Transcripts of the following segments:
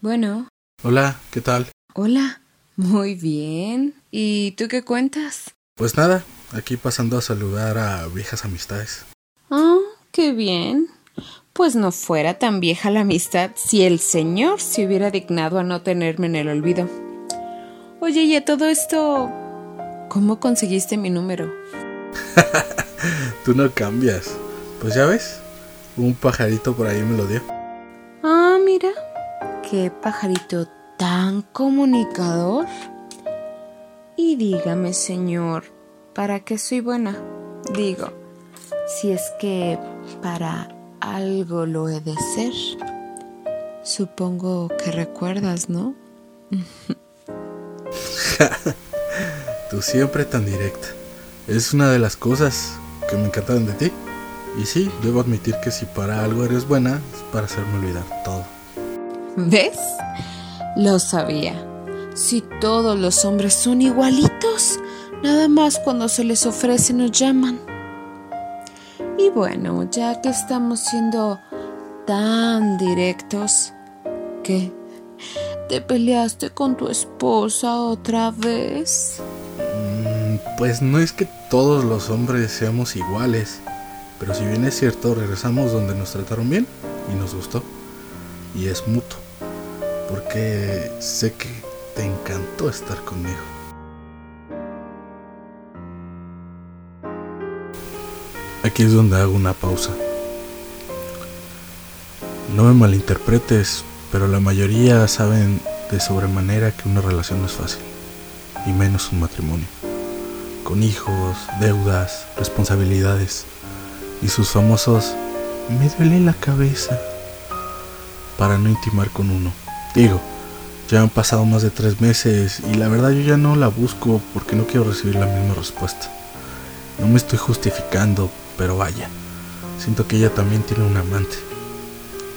Bueno. Hola, ¿qué tal? Hola. Muy bien. ¿Y tú qué cuentas? Pues nada, aquí pasando a saludar a viejas amistades. Ah, qué bien. Pues no fuera tan vieja la amistad si el Señor se hubiera dignado a no tenerme en el olvido. Oye, y a todo esto, ¿cómo conseguiste mi número? Tú no cambias. Pues ya ves, un pajarito por ahí me lo dio. Qué pajarito tan comunicador. Y dígame, señor, ¿para qué soy buena? Digo, si es que para algo lo he de ser. Supongo que recuerdas, ¿no? Tú siempre tan directa. Es una de las cosas que me encantan de ti. Y sí, debo admitir que si para algo eres buena, es para hacerme olvidar todo. ¿Ves? Lo sabía. Si todos los hombres son igualitos, nada más cuando se les ofrece nos llaman. Y bueno, ya que estamos siendo tan directos, ¿qué? ¿Te peleaste con tu esposa otra vez? Mm, pues no es que todos los hombres seamos iguales, pero si bien es cierto, regresamos donde nos trataron bien y nos gustó. Y es mutuo, porque sé que te encantó estar conmigo. Aquí es donde hago una pausa. No me malinterpretes, pero la mayoría saben de sobremanera que una relación no es fácil, y menos un matrimonio, con hijos, deudas, responsabilidades, y sus famosos me duele la cabeza para no intimar con uno. Digo, ya han pasado más de tres meses y la verdad yo ya no la busco porque no quiero recibir la misma respuesta. No me estoy justificando, pero vaya, siento que ella también tiene un amante.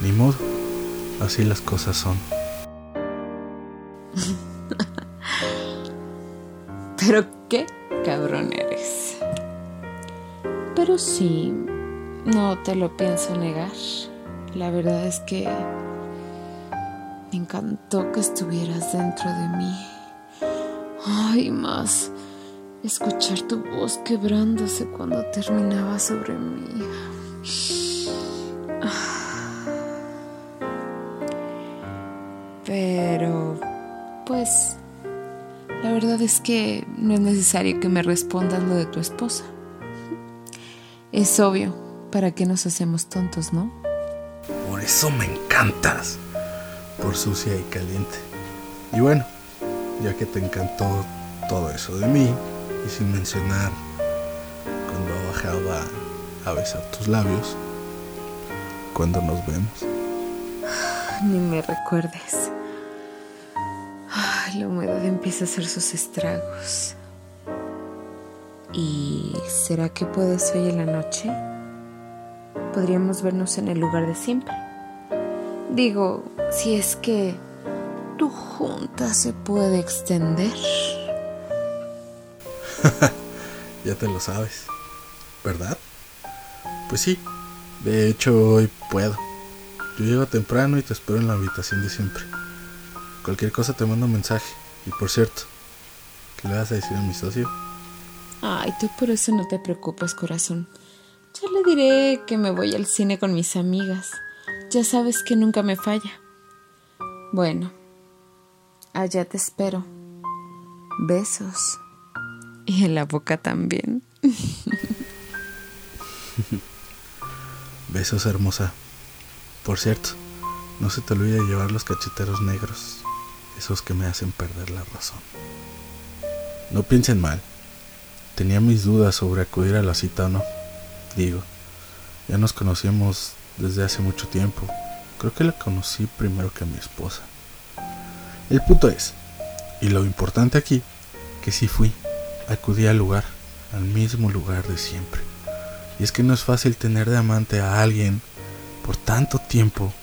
Ni modo, así las cosas son. pero qué cabrón eres. Pero sí, no te lo pienso negar. La verdad es que me encantó que estuvieras dentro de mí. Ay, más escuchar tu voz quebrándose cuando terminaba sobre mí. Pero, pues, la verdad es que no es necesario que me respondas lo de tu esposa. Es obvio, ¿para qué nos hacemos tontos, no? Por eso me encantas, por sucia y caliente. Y bueno, ya que te encantó todo eso de mí, y sin mencionar cuando bajaba a besar tus labios, cuando nos vemos. Ni me recuerdes. la humedad empieza a hacer sus estragos. ¿Y será que puedes hoy en la noche? Podríamos vernos en el lugar de siempre. Digo, si es que tu junta se puede extender. ya te lo sabes, ¿verdad? Pues sí, de hecho hoy puedo. Yo llego temprano y te espero en la habitación de siempre. Cualquier cosa te mando un mensaje. Y por cierto, ¿qué le vas a decir a mi socio? Ay, tú por eso no te preocupes, corazón. Ya le diré que me voy al cine con mis amigas. Ya sabes que nunca me falla. Bueno, allá te espero. Besos. Y en la boca también. Besos, hermosa. Por cierto, no se te olvide llevar los cacheteros negros, esos que me hacen perder la razón. No piensen mal. Tenía mis dudas sobre acudir a la cita o no. Digo, ya nos conocíamos desde hace mucho tiempo. Creo que la conocí primero que a mi esposa. El punto es, y lo importante aquí, que sí fui acudí al lugar, al mismo lugar de siempre. Y es que no es fácil tener de amante a alguien por tanto tiempo.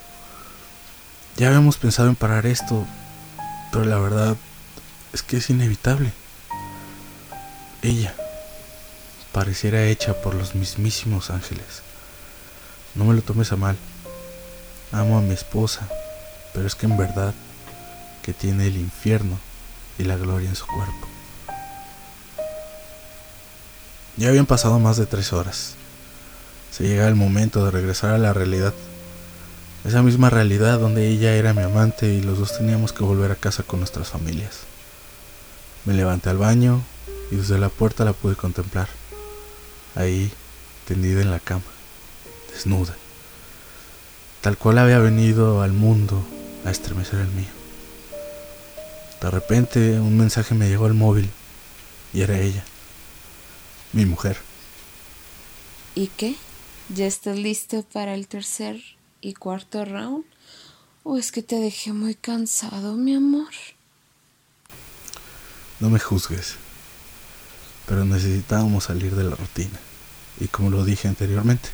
Ya habíamos pensado en parar esto, pero la verdad es que es inevitable. Ella pareciera hecha por los mismísimos ángeles. No me lo tomes a mal. Amo a mi esposa, pero es que en verdad que tiene el infierno y la gloria en su cuerpo. Ya habían pasado más de tres horas. Se llega el momento de regresar a la realidad. Esa misma realidad donde ella era mi amante y los dos teníamos que volver a casa con nuestras familias. Me levanté al baño y desde la puerta la pude contemplar. Ahí, tendida en la cama, desnuda. Tal cual había venido al mundo a estremecer el mío. De repente un mensaje me llegó al móvil y era ella, mi mujer. ¿Y qué? ¿Ya estás listo para el tercer y cuarto round? ¿O es que te dejé muy cansado, mi amor? No me juzgues, pero necesitábamos salir de la rutina. Y como lo dije anteriormente,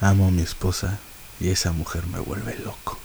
amo a mi esposa y esa mujer me vuelve loco.